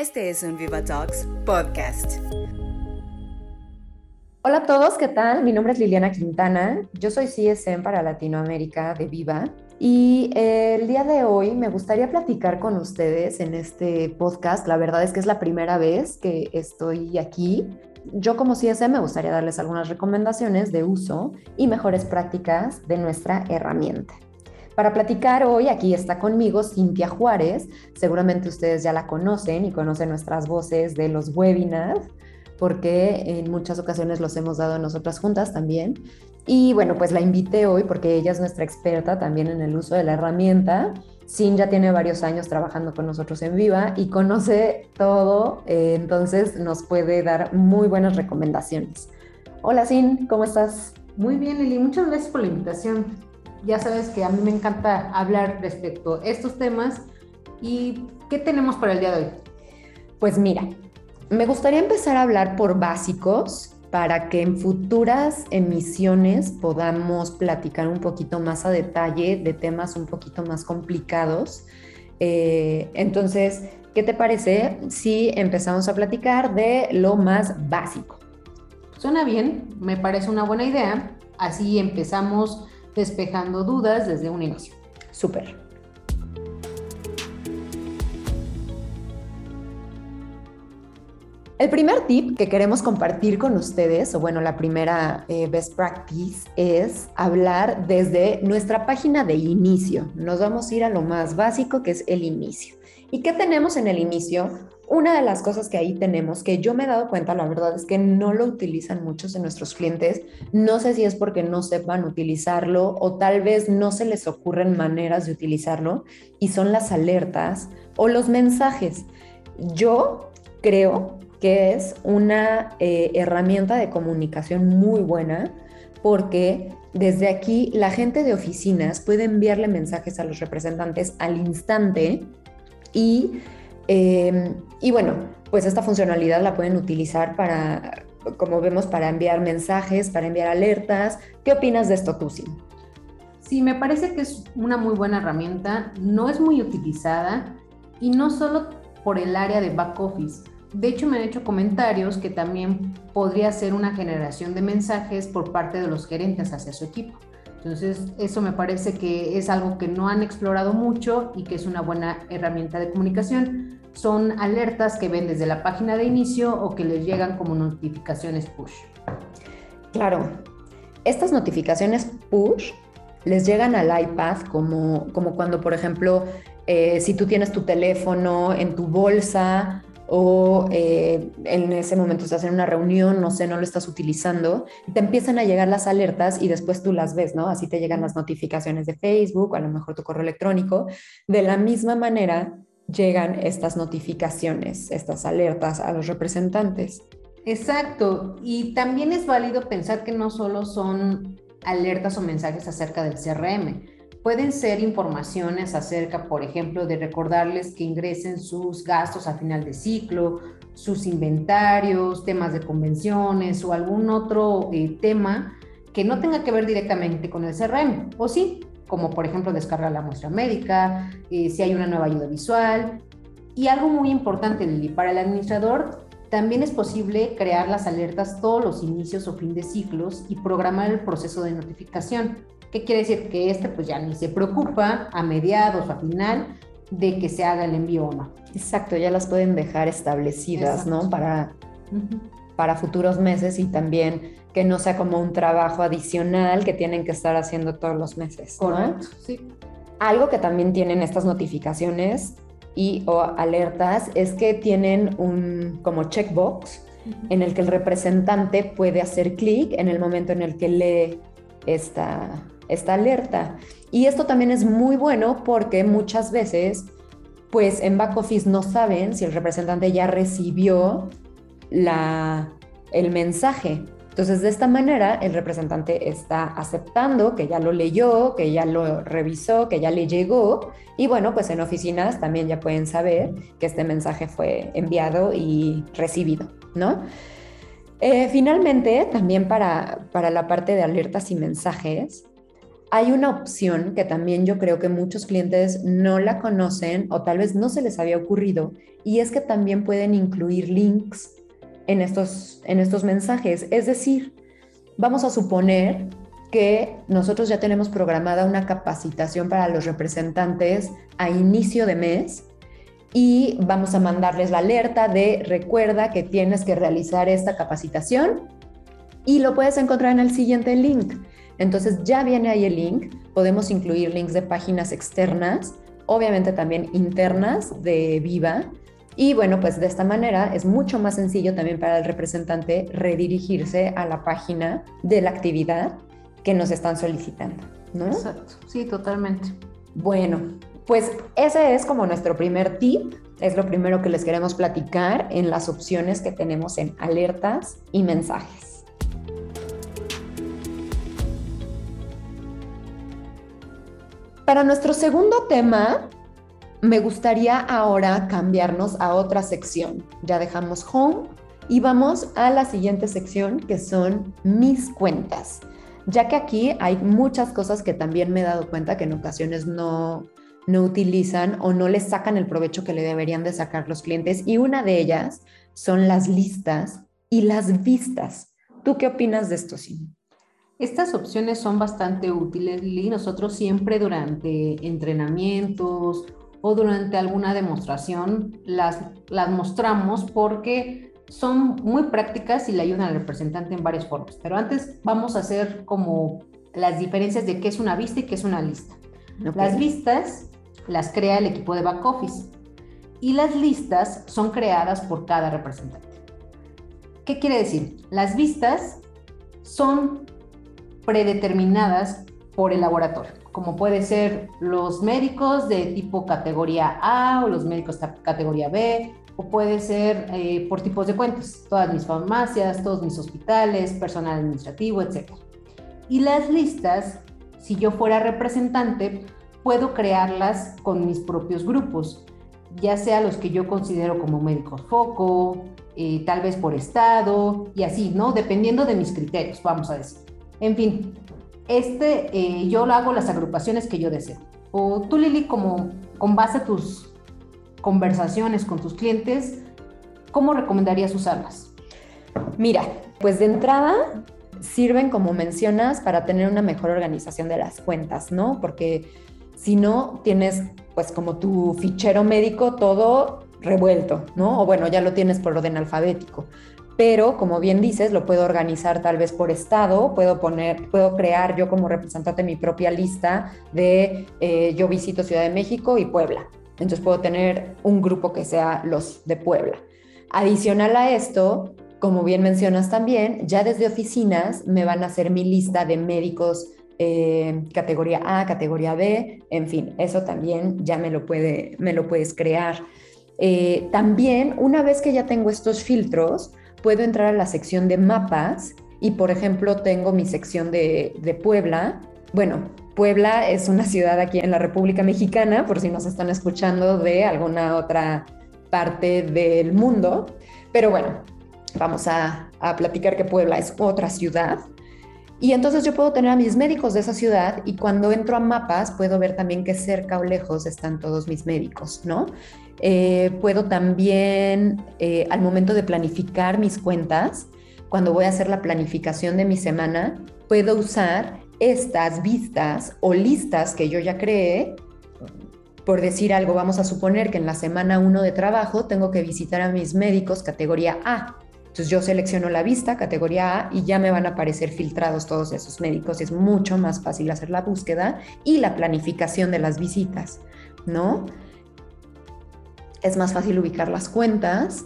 Este es un Viva Talks podcast. Hola a todos, ¿qué tal? Mi nombre es Liliana Quintana, yo soy CSM para Latinoamérica de Viva y el día de hoy me gustaría platicar con ustedes en este podcast. La verdad es que es la primera vez que estoy aquí. Yo como CSM me gustaría darles algunas recomendaciones de uso y mejores prácticas de nuestra herramienta. Para platicar hoy, aquí está conmigo Cintia Juárez. Seguramente ustedes ya la conocen y conocen nuestras voces de los webinars, porque en muchas ocasiones los hemos dado nosotras juntas también. Y bueno, pues la invité hoy porque ella es nuestra experta también en el uso de la herramienta. Sin ya tiene varios años trabajando con nosotros en Viva y conoce todo, eh, entonces nos puede dar muy buenas recomendaciones. Hola Sin, ¿cómo estás? Muy bien Lili, muchas gracias por la invitación ya sabes que a mí me encanta hablar respecto a estos temas. ¿Y qué tenemos para el día de hoy? Pues mira, me gustaría empezar a hablar por básicos para que en futuras emisiones podamos platicar un poquito más a detalle de temas un poquito más complicados. Eh, entonces, ¿qué te parece si empezamos a platicar de lo más básico? Suena bien, me parece una buena idea. Así empezamos despejando dudas desde un inicio. Súper. El primer tip que queremos compartir con ustedes, o bueno, la primera eh, best practice, es hablar desde nuestra página de inicio. Nos vamos a ir a lo más básico, que es el inicio. ¿Y qué tenemos en el inicio? Una de las cosas que ahí tenemos, que yo me he dado cuenta, la verdad es que no lo utilizan muchos de nuestros clientes. No sé si es porque no sepan utilizarlo o tal vez no se les ocurren maneras de utilizarlo y son las alertas o los mensajes. Yo creo que es una eh, herramienta de comunicación muy buena porque desde aquí la gente de oficinas puede enviarle mensajes a los representantes al instante y Em, y bueno, pues esta funcionalidad la pueden utilizar para, como vemos, para enviar mensajes, para enviar alertas. ¿Qué opinas de esto, tú, Sí, me parece que es una muy buena herramienta. No es muy utilizada y no solo por el área de back office. De hecho, me han hecho comentarios que también podría ser una generación de mensajes por parte de los gerentes hacia su equipo. Entonces, eso me parece que es algo que no han explorado mucho y que es una buena herramienta de comunicación son alertas que ven desde la página de inicio o que les llegan como notificaciones push. Claro, estas notificaciones push les llegan al iPad como, como cuando, por ejemplo, eh, si tú tienes tu teléfono en tu bolsa o eh, en ese momento estás en una reunión, no sé, no lo estás utilizando, te empiezan a llegar las alertas y después tú las ves, ¿no? Así te llegan las notificaciones de Facebook, a lo mejor tu correo electrónico. De la misma manera, llegan estas notificaciones, estas alertas a los representantes. Exacto, y también es válido pensar que no solo son alertas o mensajes acerca del CRM, pueden ser informaciones acerca, por ejemplo, de recordarles que ingresen sus gastos a final de ciclo, sus inventarios, temas de convenciones o algún otro eh, tema que no tenga que ver directamente con el CRM, o sí, como por ejemplo descargar la muestra médica, eh, si hay una nueva ayuda visual. Y algo muy importante, Lili, para el administrador también es posible crear las alertas todos los inicios o fin de ciclos y programar el proceso de notificación. ¿Qué quiere decir? Que este pues ya ni se preocupa a mediados o a final de que se haga el envío o no. Exacto, ya las pueden dejar establecidas, ¿no? Para, para futuros meses y también que no sea como un trabajo adicional que tienen que estar haciendo todos los meses. Correcto, sí. Algo que también tienen estas notificaciones y o alertas es que tienen un como checkbox en el que el representante puede hacer clic en el momento en el que lee esta, esta alerta. Y esto también es muy bueno porque muchas veces, pues en back office no saben si el representante ya recibió la, el mensaje. Entonces, de esta manera, el representante está aceptando que ya lo leyó, que ya lo revisó, que ya le llegó. Y bueno, pues en oficinas también ya pueden saber que este mensaje fue enviado y recibido, ¿no? Eh, finalmente, también para, para la parte de alertas y mensajes, hay una opción que también yo creo que muchos clientes no la conocen o tal vez no se les había ocurrido y es que también pueden incluir links en estos, en estos mensajes. Es decir, vamos a suponer que nosotros ya tenemos programada una capacitación para los representantes a inicio de mes y vamos a mandarles la alerta de recuerda que tienes que realizar esta capacitación y lo puedes encontrar en el siguiente link. Entonces ya viene ahí el link, podemos incluir links de páginas externas, obviamente también internas de Viva. Y bueno, pues de esta manera es mucho más sencillo también para el representante redirigirse a la página de la actividad que nos están solicitando, ¿no? Exacto, sí, totalmente. Bueno, pues ese es como nuestro primer tip, es lo primero que les queremos platicar en las opciones que tenemos en alertas y mensajes. Para nuestro segundo tema, me gustaría ahora cambiarnos a otra sección. Ya dejamos home y vamos a la siguiente sección que son mis cuentas. Ya que aquí hay muchas cosas que también me he dado cuenta que en ocasiones no, no utilizan o no les sacan el provecho que le deberían de sacar los clientes y una de ellas son las listas y las vistas. ¿Tú qué opinas de esto, Sim? Estas opciones son bastante útiles, y Nosotros siempre durante entrenamientos o durante alguna demostración las, las mostramos porque son muy prácticas y le ayudan al representante en varias formas. Pero antes vamos a hacer como las diferencias de qué es una vista y qué es una lista. Las vistas las crea el equipo de back office y las listas son creadas por cada representante. ¿Qué quiere decir? Las vistas son predeterminadas por el laboratorio, como puede ser los médicos de tipo categoría A o los médicos categoría B, o puede ser eh, por tipos de cuentas, todas mis farmacias, todos mis hospitales, personal administrativo, etc. Y las listas, si yo fuera representante, puedo crearlas con mis propios grupos, ya sea los que yo considero como médicos foco, eh, tal vez por estado y así, ¿no? Dependiendo de mis criterios, vamos a decir. En fin, este, eh, yo lo hago las agrupaciones que yo deseo. O tú, Lili, como con base a tus conversaciones con tus clientes, ¿cómo recomendarías usarlas? Mira, pues de entrada sirven, como mencionas, para tener una mejor organización de las cuentas, ¿no? Porque si no, tienes pues como tu fichero médico todo revuelto, ¿no? O bueno, ya lo tienes por orden alfabético pero como bien dices, lo puedo organizar tal vez por estado, puedo poner, puedo crear yo como representante mi propia lista de eh, yo visito Ciudad de México y Puebla. Entonces puedo tener un grupo que sea los de Puebla. Adicional a esto, como bien mencionas también, ya desde oficinas me van a hacer mi lista de médicos eh, categoría A, categoría B, en fin, eso también ya me lo, puede, me lo puedes crear. Eh, también, una vez que ya tengo estos filtros, puedo entrar a la sección de mapas y, por ejemplo, tengo mi sección de, Puebla. Bueno, Puebla es una ciudad aquí en la República Mexicana, por si nos están escuchando de alguna otra parte del mundo. Pero bueno, vamos a, platicar que Puebla es otra ciudad. Y entonces yo puedo tener a mis médicos de esa ciudad y cuando entro a mapas puedo ver también qué cerca o lejos están todos mis médicos, ¿no? Eh, puedo también, eh, al momento de planificar mis cuentas, cuando voy a hacer la planificación de mi semana, puedo usar estas vistas o listas que yo ya creé. Por decir algo, vamos a suponer que en la semana 1 de trabajo tengo que visitar a mis médicos categoría A. Entonces yo selecciono la vista, categoría A, y ya me van a aparecer filtrados todos esos médicos. Es mucho más fácil hacer la búsqueda y la planificación de las visitas, ¿no? es más fácil ubicar las cuentas.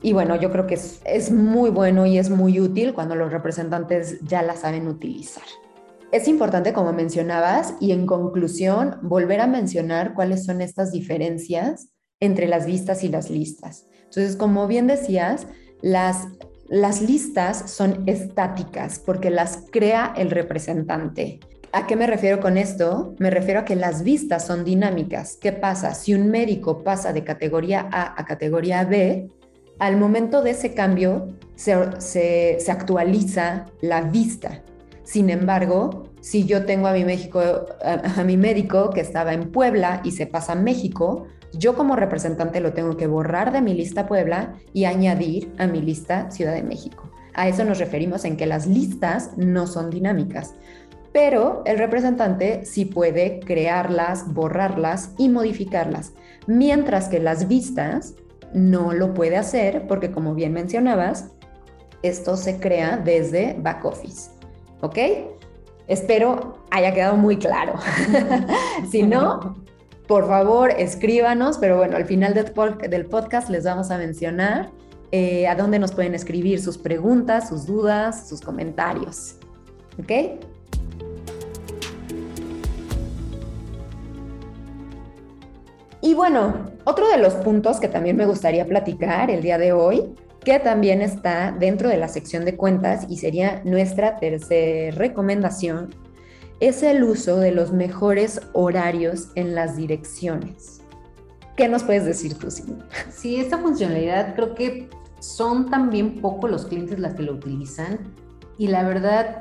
Y bueno, yo creo que es, muy bueno y es muy útil cuando los representantes ya la saben utilizar. Es importante, como mencionabas, y en conclusión, volver a mencionar cuáles son estas diferencias entre las vistas y las listas. Entonces, como bien decías, las, las listas son estáticas porque las crea el representante. ¿A qué me refiero con esto? Me refiero a que las vistas son dinámicas. ¿Qué pasa? Si un médico pasa de categoría A a categoría B, al momento de ese cambio se, actualiza la vista. Sin embargo, si yo tengo a mi, México, a, a mi médico que estaba en Puebla y se pasa a México, yo como representante lo tengo que borrar de mi lista Puebla y añadir a mi lista Ciudad de México. A eso nos referimos en que las listas no son dinámicas, pero el representante sí puede crearlas, borrarlas y modificarlas, mientras que las vistas no lo puede hacer porque como bien mencionabas, esto se crea desde back office. ¿Ok? Espero haya quedado muy claro. si no, por favor, escríbanos, pero bueno, al final del, podcast les vamos a mencionar eh, a dónde nos pueden escribir sus preguntas, sus dudas, sus comentarios. ¿Ok? Y bueno, otro de los puntos que también me gustaría platicar el día de hoy, que también está dentro de la sección de cuentas y sería nuestra tercera recomendación, es el uso de los mejores horarios en las direcciones. ¿Qué nos puedes decir tú, Simón? Sí, esta funcionalidad creo que son también poco los clientes las que lo utilizan y la verdad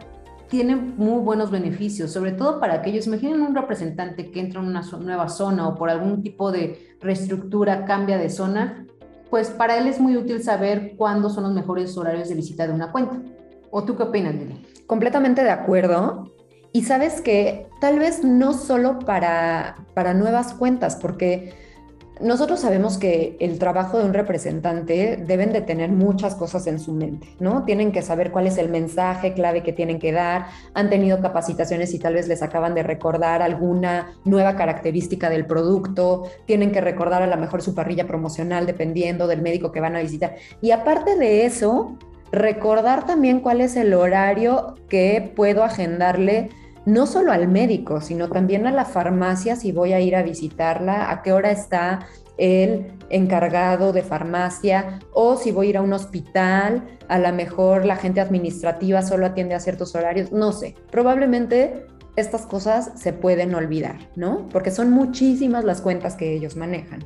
tiene muy buenos beneficios, sobre todo para aquellos, imaginen un representante que entra en una nueva zona o por algún tipo de reestructura cambia de zona, pues para él es muy útil saber cuándo son los mejores horarios de visita de una cuenta. ¿O tú qué opinas, Lili? Completamente de acuerdo. Y sabes que tal vez no solo para, para nuevas cuentas, porque nosotros sabemos que el trabajo de un representante deben de tener muchas cosas en su mente, ¿no? Tienen que saber cuál es el mensaje clave que tienen que dar, han tenido capacitaciones y tal vez les acaban de recordar alguna nueva característica del producto, tienen que recordar a lo mejor su parrilla promocional dependiendo del médico que van a visitar. Y aparte de eso, recordar también cuál es el horario que puedo agendarle no solo al médico, sino también a la farmacia si voy a ir a visitarla, a qué hora está el encargado de farmacia o si voy a ir a un hospital, a lo mejor la gente administrativa solo atiende a ciertos horarios, no sé, probablemente estas cosas se pueden olvidar, ¿no? Porque son muchísimas las cuentas que ellos manejan.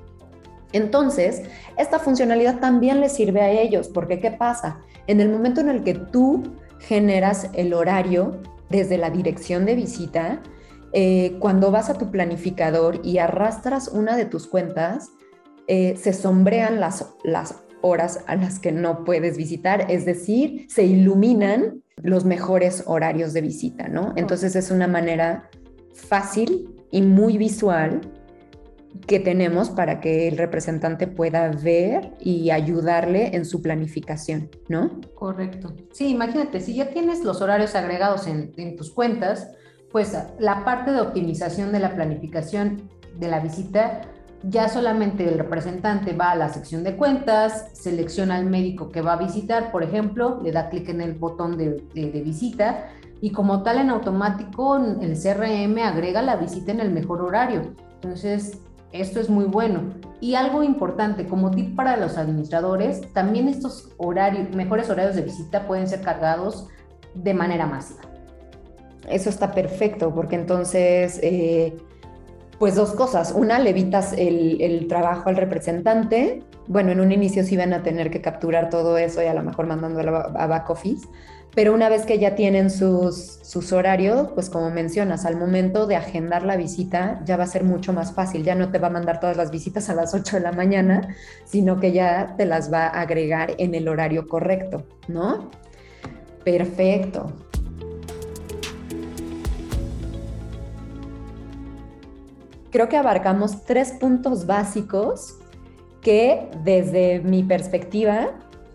Entonces, esta funcionalidad también les sirve a ellos, porque ¿qué pasa? En el momento en el que tú generas el horario, desde la dirección de visita, eh, cuando vas a tu planificador y arrastras una de tus cuentas, eh, se sombrean las, las horas a las que no puedes visitar, es decir, se iluminan los mejores horarios de visita, ¿no? Entonces es una manera fácil y muy visual que tenemos para que el representante pueda ver y ayudarle en su planificación, ¿no? Correcto. Sí, imagínate, si ya tienes los horarios agregados en, tus cuentas, pues la parte de optimización de la planificación de la visita, ya solamente el representante va a la sección de cuentas, selecciona al médico que va a visitar, por ejemplo, le da clic en el botón de, de visita y como tal en automático el CRM agrega la visita en el mejor horario. Entonces, esto es muy bueno. Y algo importante, como tip para los administradores, también estos horarios, mejores horarios de visita pueden ser cargados de manera masiva. Eso está perfecto, porque entonces, eh, pues dos cosas. Una, le evitas el, el, trabajo al representante. Bueno, en un inicio sí van a tener que capturar todo eso y a lo mejor mandándolo a back office pero una vez que ya tienen sus, sus horarios, pues como mencionas, al momento de agendar la visita ya va a ser mucho más fácil, ya no te va a mandar todas las visitas a las 8 de la mañana, sino que ya te las va a agregar en el horario correcto, ¿no? Perfecto. Creo que abarcamos tres puntos básicos que desde mi perspectiva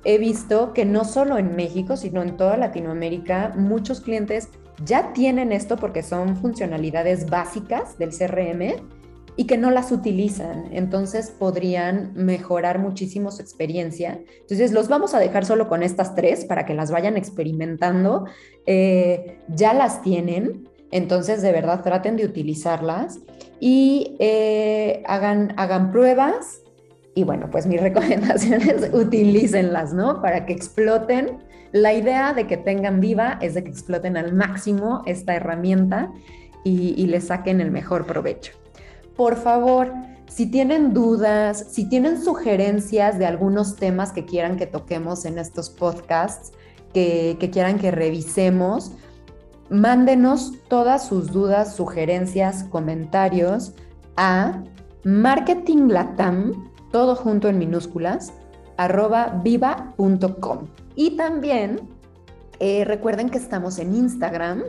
he visto que no solo en México, sino en toda Latinoamérica, muchos clientes ya tienen esto porque son funcionalidades básicas del CRM y que no las utilizan. Entonces podrían mejorar muchísimo su experiencia. Entonces los vamos a dejar solo con estas tres para que las vayan experimentando. Eh, ya las tienen. Entonces de verdad traten de utilizarlas y eh, hagan, hagan pruebas y bueno, pues mi recomendación es utilícenlas, ¿no? Para que exploten. La idea de que tengan viva es de que exploten al máximo esta herramienta y, y le saquen el mejor provecho. Por favor, si tienen dudas, si tienen sugerencias de algunos temas que quieran que toquemos en estos podcasts, que, que quieran que revisemos, mándenos todas sus dudas, sugerencias, comentarios a marketinglatam, todo junto en minúsculas, arroba viva.com. Y también eh, recuerden que estamos en Instagram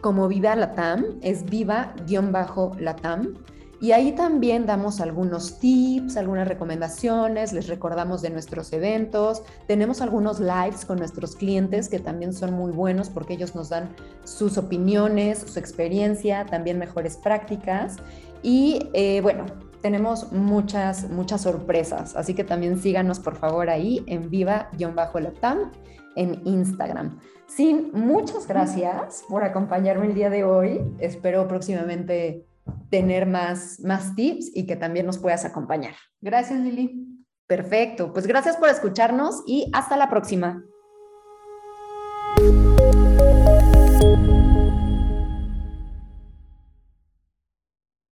como Viva Latam, es viva-latam. Y ahí también damos algunos tips, algunas recomendaciones, les recordamos de nuestros eventos, tenemos algunos lives con nuestros clientes que también son muy buenos porque ellos nos dan sus opiniones, su experiencia, también mejores prácticas. Y eh, bueno, tenemos muchas, muchas sorpresas, así que también síganos por favor ahí en viva-latam en Instagram. Sin muchas gracias por acompañarme el día de hoy. Espero próximamente tener más, más tips y que también nos puedas acompañar. Gracias, Lili. Perfecto, pues gracias por escucharnos y hasta la próxima.